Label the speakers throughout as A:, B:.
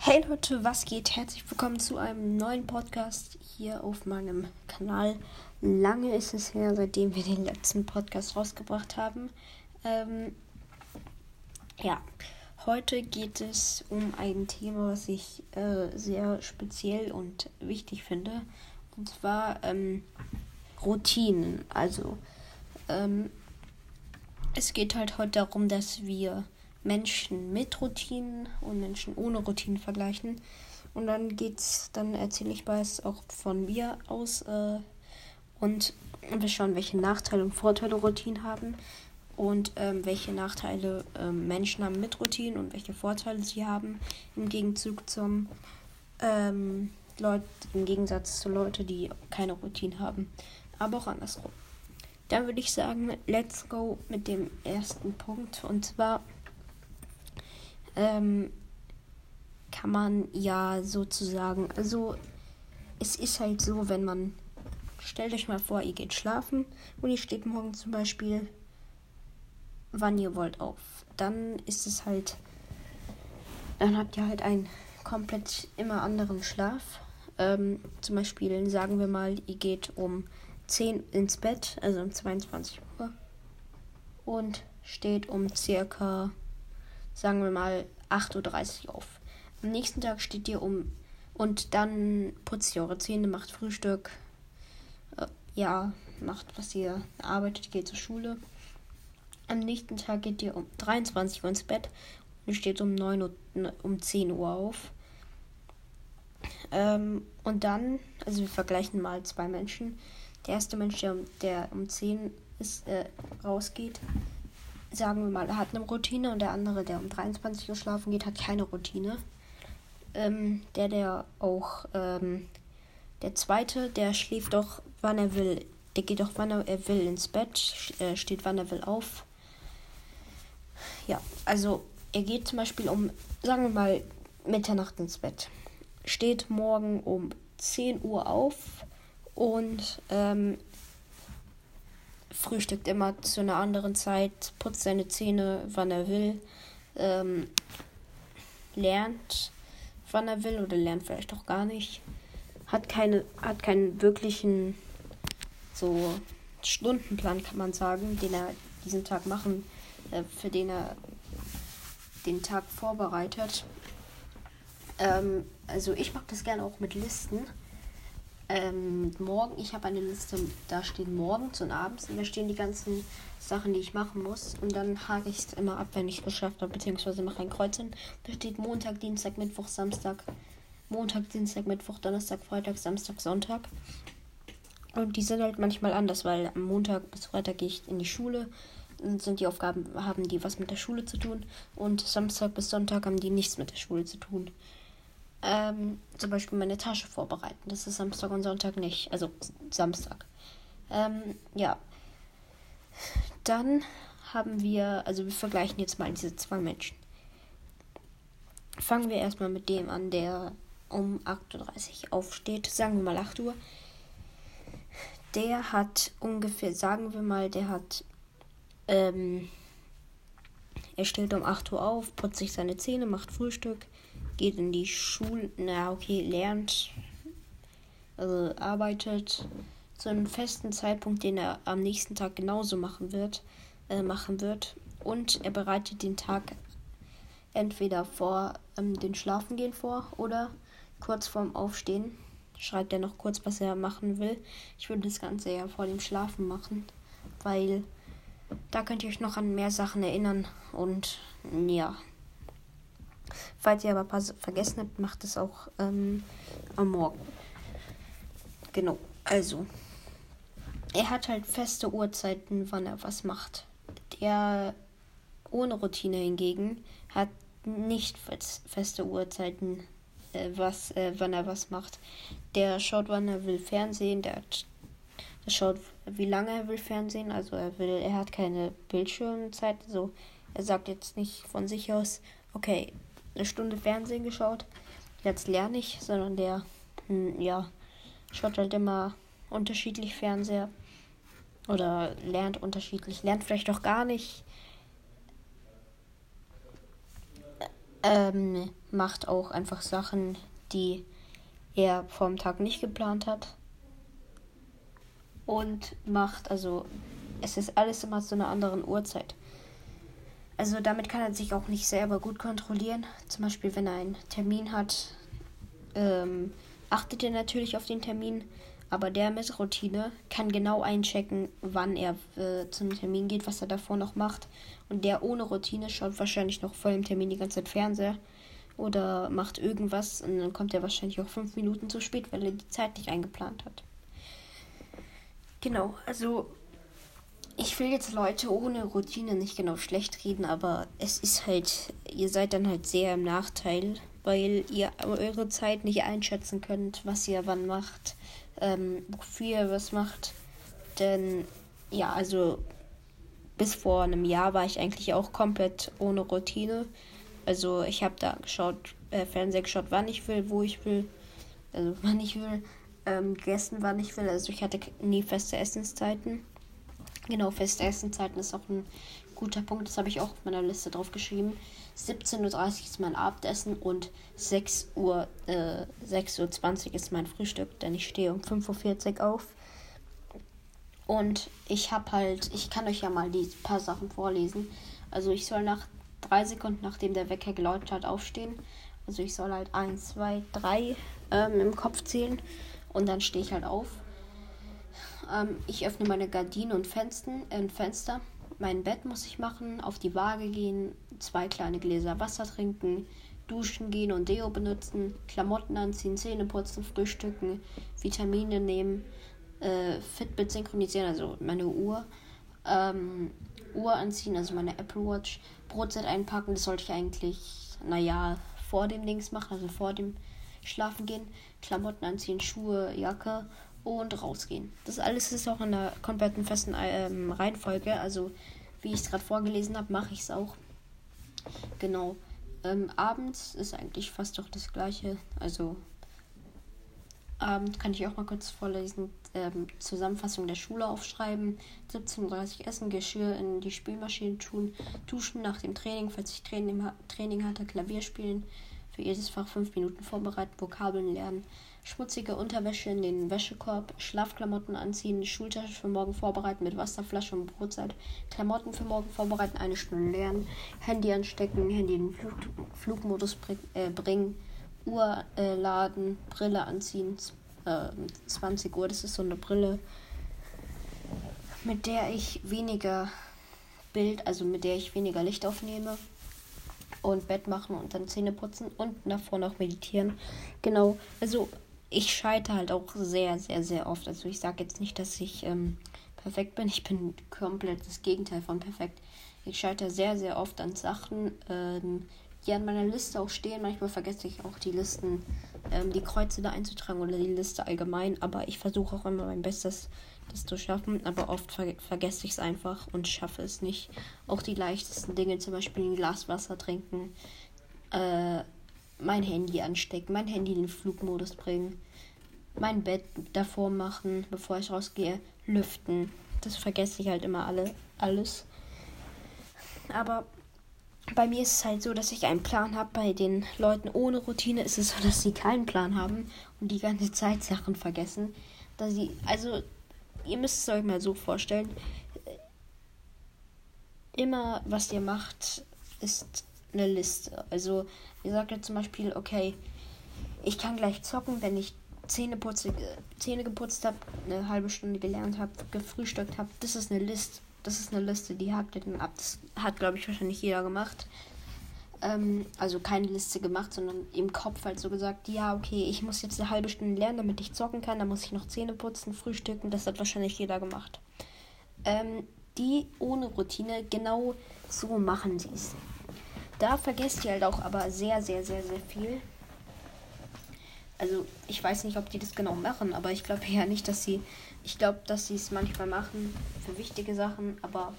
A: Hey Leute, was geht? Herzlich willkommen zu einem neuen Podcast hier auf meinem Kanal. Lange ist es her, seitdem wir den letzten Podcast rausgebracht haben. Ähm, ja, heute geht es um ein Thema, was ich äh, sehr speziell und wichtig finde. Und zwar ähm, Routinen. Also, ähm, es geht halt heute darum, dass wir Menschen mit Routinen und Menschen ohne Routinen vergleichen. Und dann geht's, dann erzähle ich was auch von mir aus äh, und wir schauen, welche Nachteile und Vorteile Routinen haben und ähm, welche Nachteile ähm, Menschen haben mit Routinen und welche Vorteile sie haben im Gegenzug zum ähm, Leut, im Gegensatz zu Leuten, die keine Routine haben, aber auch andersrum. Dann würde ich sagen, let's go mit dem ersten Punkt und zwar ähm, kann man ja sozusagen, also es ist halt so, wenn man, stellt euch mal vor, ihr geht schlafen und ihr steht morgen zum Beispiel, wann ihr wollt auf. Dann ist es halt, dann habt ihr halt einen komplett immer anderen Schlaf. Ähm, zum Beispiel sagen wir mal, ihr geht um 10 ins Bett, also um 22 Uhr und steht um circa sagen wir mal 8.30 Uhr auf. Am nächsten Tag steht ihr um und dann putzt ihr eure Zähne, macht Frühstück, äh, ja, macht was ihr arbeitet, geht zur Schule. Am nächsten Tag geht ihr um 23 Uhr ins Bett und steht um 9 Uhr, um 10 Uhr auf. Ähm, und dann, also wir vergleichen mal zwei Menschen. Der erste Mensch, der, der um 10 ist, äh, rausgeht, sagen wir mal, hat eine Routine und der andere, der um 23 Uhr schlafen geht, hat keine Routine. Ähm, der, der auch, ähm, der zweite, der schläft doch, wann er will. Der geht doch, wann er will ins Bett, äh, steht, wann er will auf. Ja, also er geht zum Beispiel um, sagen wir mal, Mitternacht ins Bett. Steht morgen um 10 Uhr auf und ähm, frühstückt immer zu einer anderen Zeit, putzt seine Zähne, wann er will, ähm, lernt, wann er will oder lernt vielleicht auch gar nicht, hat keine, hat keinen wirklichen so Stundenplan, kann man sagen, den er diesen Tag machen, äh, für den er den Tag vorbereitet. Ähm, also ich mag das gerne auch mit Listen ähm, morgen, ich habe eine Liste, da stehen morgens und abends und da stehen die ganzen Sachen, die ich machen muss. Und dann hake ich es immer ab, wenn ich es geschafft habe, beziehungsweise mache ein Kreuz hin. Da steht Montag, Dienstag, Mittwoch, Samstag. Montag, Dienstag, Mittwoch, Donnerstag, Freitag, Samstag, Sonntag. Und die sind halt manchmal anders, weil am Montag bis Freitag gehe ich in die Schule. Dann sind die Aufgaben, haben die was mit der Schule zu tun. Und Samstag bis Sonntag haben die nichts mit der Schule zu tun ähm, zum Beispiel meine Tasche vorbereiten. Das ist Samstag und Sonntag nicht. Also Samstag. Ähm, ja. Dann haben wir, also wir vergleichen jetzt mal diese zwei Menschen. Fangen wir erstmal mit dem an, der um 8.30 Uhr aufsteht. Sagen wir mal 8 Uhr. Der hat ungefähr, sagen wir mal, der hat, ähm, er steht um 8 Uhr auf, putzt sich seine Zähne, macht Frühstück, geht in die Schule, na okay, lernt, also arbeitet zu einem festen Zeitpunkt, den er am nächsten Tag genauso machen wird, äh, machen wird. Und er bereitet den Tag entweder vor ähm, den Schlafengehen vor oder kurz vorm Aufstehen. Schreibt er noch kurz, was er machen will. Ich würde das Ganze ja vor dem Schlafen machen, weil da könnt ihr euch noch an mehr Sachen erinnern und ja. Falls ihr aber ein paar vergessen habt, macht es auch ähm, am Morgen. Genau, also. Er hat halt feste Uhrzeiten, wann er was macht. Der ohne Routine hingegen hat nicht feste Uhrzeiten, äh, was, äh, wann er was macht. Der schaut, wann er will Fernsehen, der, hat, der schaut, wie lange er will Fernsehen. Also er will, er hat keine Bildschirmzeit. So, er sagt jetzt nicht von sich aus, okay, eine Stunde Fernsehen geschaut. Jetzt lerne ich, sondern der, hm, ja, schaut halt immer unterschiedlich Fernseher. Oder lernt unterschiedlich, lernt vielleicht auch gar nicht. Ähm, macht auch einfach Sachen, die er vom Tag nicht geplant hat. Und macht, also es ist alles immer zu einer anderen Uhrzeit. Also damit kann er sich auch nicht selber gut kontrollieren. Zum Beispiel, wenn er einen Termin hat, ähm, achtet er natürlich auf den Termin. Aber der mit Routine kann genau einchecken, wann er äh, zum Termin geht, was er davor noch macht. Und der ohne Routine schaut wahrscheinlich noch voll im Termin die ganze Zeit Fernseher oder macht irgendwas und dann kommt er wahrscheinlich auch fünf Minuten zu spät, weil er die Zeit nicht eingeplant hat. Genau, also ich will jetzt Leute ohne Routine nicht genau schlecht reden, aber es ist halt, ihr seid dann halt sehr im Nachteil, weil ihr eure Zeit nicht einschätzen könnt, was ihr wann macht, ähm, wofür ihr was macht. Denn ja, also bis vor einem Jahr war ich eigentlich auch komplett ohne Routine. Also ich habe da geschaut, äh, Fernseher geschaut, wann ich will, wo ich will, also wann ich will, ähm, gegessen, wann ich will. Also ich hatte nie feste Essenszeiten. Genau, feste Essenszeiten ist auch ein guter Punkt. Das habe ich auch auf meiner Liste drauf geschrieben. 17.30 Uhr ist mein Abendessen und 6 Uhr, äh, 6.20 Uhr ist mein Frühstück, denn ich stehe um 5.40 Uhr auf. Und ich habe halt, ich kann euch ja mal die paar Sachen vorlesen. Also ich soll nach drei Sekunden nachdem der Wecker geläutet hat, aufstehen. Also ich soll halt 1, 2, 3 ähm, im Kopf zählen und dann stehe ich halt auf. Ähm, ich öffne meine Gardinen und Fenster, äh, Fenster. Mein Bett muss ich machen, auf die Waage gehen, zwei kleine Gläser Wasser trinken, duschen gehen und Deo benutzen, Klamotten anziehen, Zähne putzen, frühstücken, Vitamine nehmen, äh, Fitbit synchronisieren, also meine Uhr, ähm, Uhr anziehen, also meine Apple Watch, Brotzeit einpacken, das sollte ich eigentlich, naja, vor dem Dings machen, also vor dem Schlafen gehen, Klamotten anziehen, Schuhe, Jacke und rausgehen. Das alles ist auch in der kompletten festen ähm, Reihenfolge, also wie ich es gerade vorgelesen habe, mache ich es auch. Genau. Ähm, abends ist eigentlich fast doch das gleiche, also Abend kann ich auch mal kurz vorlesen. Ähm, Zusammenfassung der Schule aufschreiben. 17.30 Uhr essen, Geschirr in die Spülmaschine tun, duschen nach dem Training, falls ich Training, Training hatte, Klavier spielen. Für jedes Fach fünf Minuten vorbereiten, Vokabeln lernen, schmutzige Unterwäsche in den Wäschekorb, Schlafklamotten anziehen, Schultasche für morgen vorbereiten mit Wasserflasche und Brotzeit, Klamotten für morgen vorbereiten, eine Stunde lernen, Handy anstecken, Handy in Flug Flugmodus bring, äh, bringen Uhr äh, laden, Brille anziehen. Äh, 20 Uhr, das ist so eine Brille, mit der ich weniger Bild, also mit der ich weniger Licht aufnehme. Und Bett machen und dann Zähne putzen und davor noch meditieren. Genau, also ich scheitere halt auch sehr, sehr, sehr oft. Also ich sage jetzt nicht, dass ich ähm, perfekt bin. Ich bin komplett das Gegenteil von perfekt. Ich scheitere sehr, sehr oft an Sachen, ähm, die an meiner Liste auch stehen. Manchmal vergesse ich auch die Listen, ähm, die Kreuze da einzutragen oder die Liste allgemein. Aber ich versuche auch immer mein Bestes, das zu schaffen. Aber oft ver vergesse ich es einfach und schaffe es nicht. Auch die leichtesten Dinge, zum Beispiel ein Glas Wasser trinken, äh, mein Handy anstecken, mein Handy in den Flugmodus bringen, mein Bett davor machen, bevor ich rausgehe, lüften. Das vergesse ich halt immer alle, alles. Aber bei mir ist es halt so, dass ich einen Plan habe. Bei den Leuten ohne Routine ist es so, dass sie keinen Plan haben und die ganze Zeit Sachen vergessen. Dass sie, also, ihr müsst es euch mal so vorstellen. Immer, was ihr macht, ist eine Liste. Also, ihr sagt jetzt zum Beispiel, okay, ich kann gleich zocken, wenn ich Zähne, putze, Zähne geputzt habe, eine halbe Stunde gelernt habe, gefrühstückt habe. Das ist eine Liste das ist eine Liste, die hakt ihr dann ab. Das hat, glaube ich, wahrscheinlich jeder gemacht. Ähm, also keine Liste gemacht, sondern im Kopf halt so gesagt, ja, okay, ich muss jetzt eine halbe Stunde lernen, damit ich zocken kann. Dann muss ich noch Zähne putzen, frühstücken. Das hat wahrscheinlich jeder gemacht. Ähm, die ohne Routine, genau so machen sie es. Da vergesst ihr halt auch aber sehr, sehr, sehr, sehr viel. Also ich weiß nicht, ob die das genau machen, aber ich glaube ja nicht, dass sie ich glaube, dass sie es manchmal machen für wichtige Sachen, aber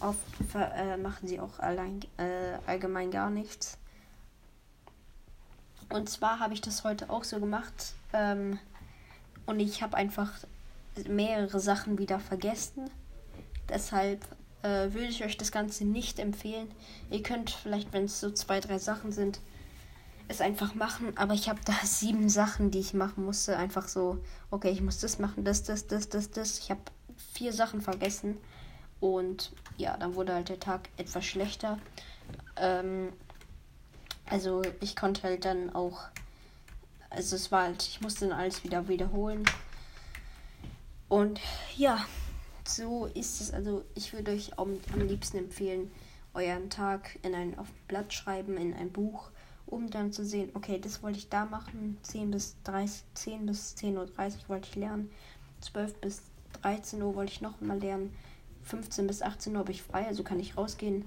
A: oft äh, machen sie auch allein, äh, allgemein gar nichts. Und zwar habe ich das heute auch so gemacht ähm, und ich habe einfach mehrere Sachen wieder vergessen. Deshalb äh, würde ich euch das Ganze nicht empfehlen. Ihr könnt vielleicht, wenn es so zwei, drei Sachen sind, es einfach machen. Aber ich habe da sieben Sachen, die ich machen musste. Einfach so, okay, ich muss das machen, das, das, das, das, das. Ich habe vier Sachen vergessen. Und ja, dann wurde halt der Tag etwas schlechter. Ähm, also ich konnte halt dann auch, also es war halt, ich musste dann alles wieder wiederholen. Und ja, so ist es. Also ich würde euch am, am liebsten empfehlen, euren Tag in ein auf Blatt schreiben, in ein Buch, um dann zu sehen, okay, das wollte ich da machen. 10 bis 30, 10 bis 10.30 Uhr wollte ich lernen. 12 bis 13 Uhr wollte ich noch mal lernen. 15 bis 18 Uhr habe ich frei, also kann ich rausgehen.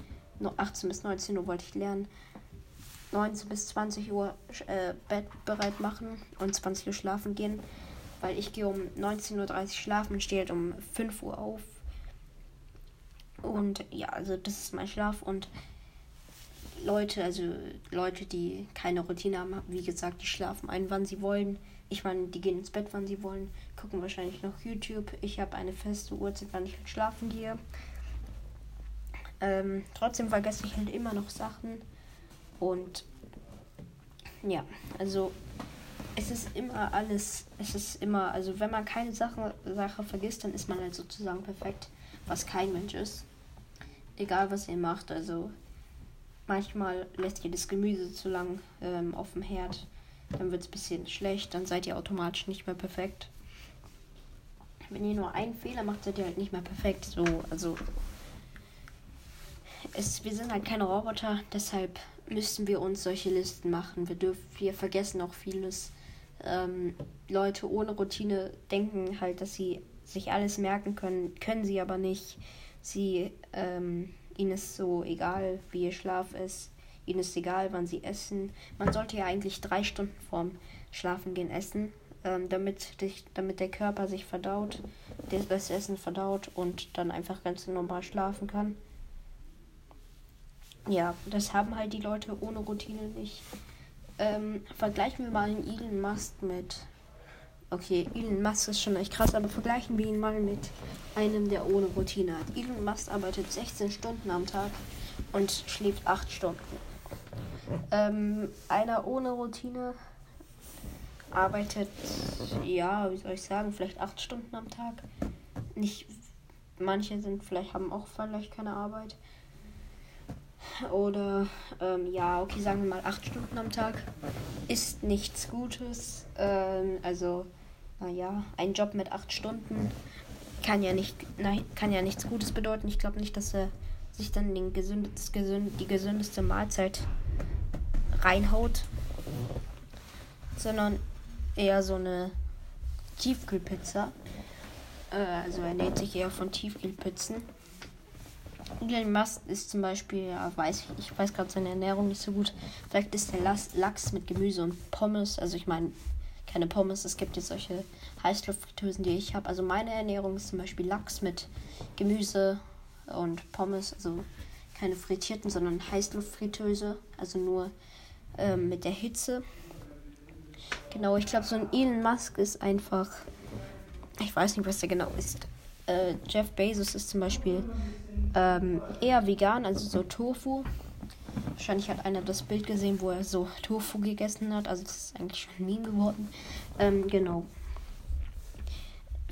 A: 18 bis 19 Uhr wollte ich lernen. 19 bis 20 Uhr äh, Bett bereit machen und 20 Uhr schlafen gehen. Weil ich gehe um 19.30 Uhr schlafen und stehe halt um 5 Uhr auf. Und ja, also das ist mein Schlaf. Und Leute, also Leute, die keine Routine haben, wie gesagt, die schlafen ein, wann sie wollen. Ich meine, die gehen ins Bett, wann sie wollen, gucken wahrscheinlich noch YouTube. Ich habe eine feste Uhrzeit, wann ich halt schlafen gehe. Ähm, trotzdem vergesse ich halt immer noch Sachen. Und ja, also es ist immer alles, es ist immer, also wenn man keine Sache, Sache vergisst, dann ist man halt sozusagen perfekt, was kein Mensch ist. Egal was ihr macht, also manchmal lässt ihr das Gemüse zu lang ähm, auf dem Herd, dann wird es ein bisschen schlecht, dann seid ihr automatisch nicht mehr perfekt. Wenn ihr nur einen Fehler macht, seid ihr halt nicht mehr perfekt. So, also es, wir sind halt keine Roboter, deshalb müssen wir uns solche Listen machen. Wir dürfen, wir vergessen auch vieles ähm, Leute ohne Routine denken halt, dass sie sich alles merken können, können sie aber nicht. Sie, ähm, ihnen ist so egal, wie ihr Schlaf ist. Ihnen ist egal, wann sie essen. Man sollte ja eigentlich drei Stunden vorm Schlafen gehen essen, ähm, damit, dich, damit der Körper sich verdaut, das Essen verdaut und dann einfach ganz normal schlafen kann. Ja, das haben halt die Leute ohne Routine nicht. Ähm, vergleichen wir mal Elon Musk mit. Okay, Elon Musk ist schon echt krass, aber vergleichen wir ihn mal mit einem, der ohne Routine hat. Elon Musk arbeitet 16 Stunden am Tag und schläft 8 Stunden. Ähm, einer ohne Routine arbeitet, ja, wie soll ich sagen, vielleicht 8 Stunden am Tag. Nicht, manche sind vielleicht, haben auch vielleicht keine Arbeit. Oder ähm, ja, okay, sagen wir mal acht Stunden am Tag. Ist nichts Gutes. Ähm, also, naja, ein Job mit acht Stunden kann ja nicht, nein, kann ja nichts Gutes bedeuten. Ich glaube nicht, dass er sich dann den gesünd, die gesündeste Mahlzeit reinhaut, sondern eher so eine Tiefkühlpizza. Äh, also er ernährt sich eher von Tiefkühlpizzen. Elon Musk ist zum Beispiel, ja, weiß ich, ich weiß gerade seine Ernährung nicht so gut. Vielleicht ist der Lachs mit Gemüse und Pommes. Also ich meine, keine Pommes, es gibt jetzt solche Heißluftfritteusen, die ich habe. Also meine Ernährung ist zum Beispiel Lachs mit Gemüse und Pommes. Also keine frittierten, sondern Heißluftfritteuse. Also nur ähm, mit der Hitze. Genau, ich glaube, so ein Elon Musk ist einfach. Ich weiß nicht, was der genau ist. Äh, Jeff Bezos ist zum Beispiel ähm, eher vegan, also so Tofu. Wahrscheinlich hat einer das Bild gesehen, wo er so Tofu gegessen hat. Also das ist eigentlich schon ein Meme geworden. Ähm, genau.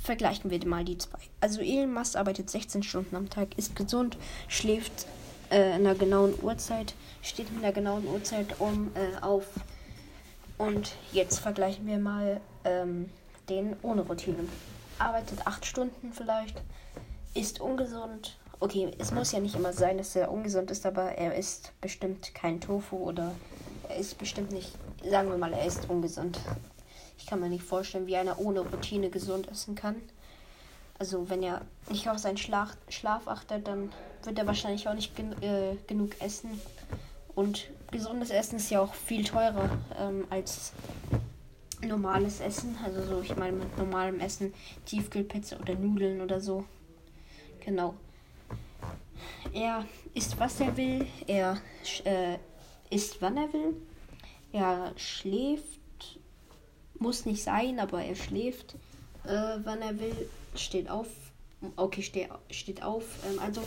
A: Vergleichen wir mal die zwei. Also Elon Musk arbeitet 16 Stunden am Tag, ist gesund, schläft äh, in einer genauen Uhrzeit, steht in einer genauen Uhrzeit um äh, auf. Und jetzt vergleichen wir mal ähm, den ohne Routine. Arbeitet 8 Stunden vielleicht, ist ungesund, Okay, es muss ja nicht immer sein, dass er ungesund ist, aber er isst bestimmt kein Tofu oder er ist bestimmt nicht, sagen wir mal, er ist ungesund. Ich kann mir nicht vorstellen, wie einer ohne Routine gesund essen kann. Also wenn er nicht auf seinen Schlaf, Schlaf achtet, dann wird er wahrscheinlich auch nicht gen äh, genug essen. Und gesundes Essen ist ja auch viel teurer ähm, als normales Essen. Also so, ich meine mit normalem Essen Tiefkühlpizza oder Nudeln oder so. Genau. Er isst, was er will. Er äh, isst, wann er will. Er schläft. Muss nicht sein, aber er schläft, äh, wann er will. Steht auf, Okay, steh, steht auf. Ähm, also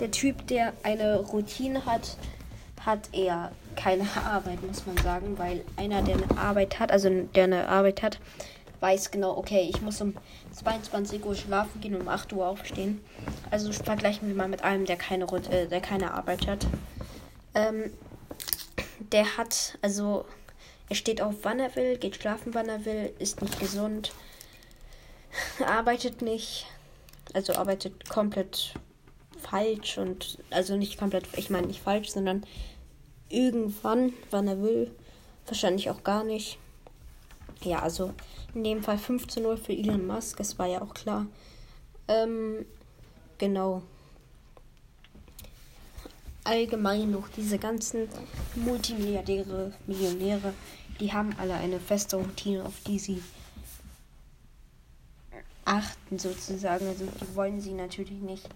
A: der Typ, der eine Routine hat, hat eher keine Arbeit, muss man sagen, weil einer, der eine Arbeit hat, also der eine Arbeit hat, weiß genau, okay, ich muss um 22 Uhr schlafen gehen um 8 Uhr aufstehen. Also vergleichen wir mal mit einem, der keine, äh, der keine Arbeit hat. Ähm, der hat, also er steht auf, wann er will, geht schlafen, wann er will, ist nicht gesund, arbeitet nicht, also arbeitet komplett falsch und also nicht komplett, ich meine nicht falsch, sondern irgendwann, wann er will, wahrscheinlich auch gar nicht. Ja, also in dem Fall 15 Uhr für Elon Musk, das war ja auch klar. Ähm, genau. Allgemein noch diese ganzen Multimilliardäre, Millionäre, die haben alle eine feste Routine, auf die sie achten sozusagen. Also die wollen sie natürlich nicht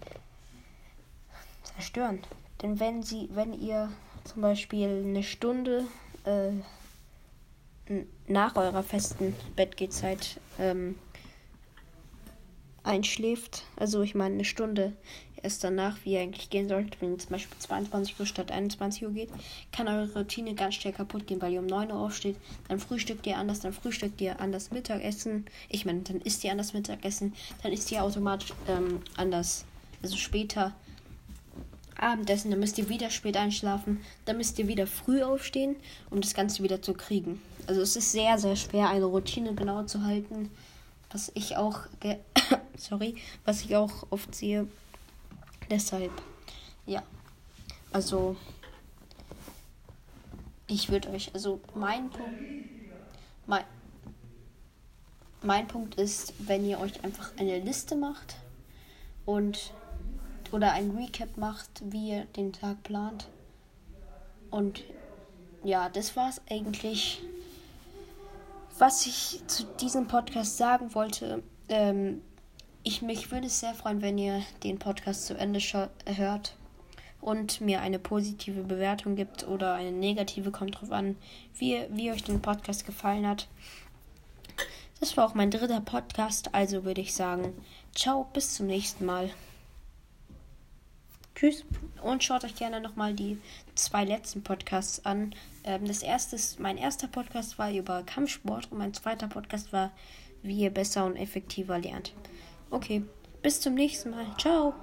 A: zerstören. Denn wenn sie, wenn ihr zum Beispiel eine Stunde äh, nach eurer festen Bettgehzeit ähm, einschläft, also ich meine eine Stunde erst danach, wie ihr eigentlich gehen solltet, wenn ihr zum Beispiel 22 Uhr statt 21 Uhr geht, kann eure Routine ganz schnell kaputt gehen, weil ihr um 9 Uhr aufsteht, dann frühstückt ihr anders, dann frühstückt ihr anders Mittagessen, ich meine, dann isst ihr anders Mittagessen, dann isst ihr automatisch ähm, anders, also später Abendessen, dann müsst ihr wieder spät einschlafen, dann müsst ihr wieder früh aufstehen, um das Ganze wieder zu kriegen. Also es ist sehr, sehr schwer, eine Routine genau zu halten, was ich auch, sorry, was ich auch oft sehe. Deshalb, ja, also ich würde euch, also mein Punkt, mein, mein Punkt ist, wenn ihr euch einfach eine Liste macht und oder ein Recap macht, wie ihr den Tag plant. Und ja, das war es eigentlich, was ich zu diesem Podcast sagen wollte. Ähm, ich mich würde es sehr freuen, wenn ihr den Podcast zu Ende hört und mir eine positive Bewertung gibt oder eine negative, kommt drauf an, wie, wie euch den Podcast gefallen hat. Das war auch mein dritter Podcast, also würde ich sagen, ciao, bis zum nächsten Mal. Tschüss und schaut euch gerne nochmal die zwei letzten Podcasts an. Ähm, das erste, mein erster Podcast war über Kampfsport und mein zweiter Podcast war, wie ihr besser und effektiver lernt. Okay, bis zum nächsten Mal. Ciao.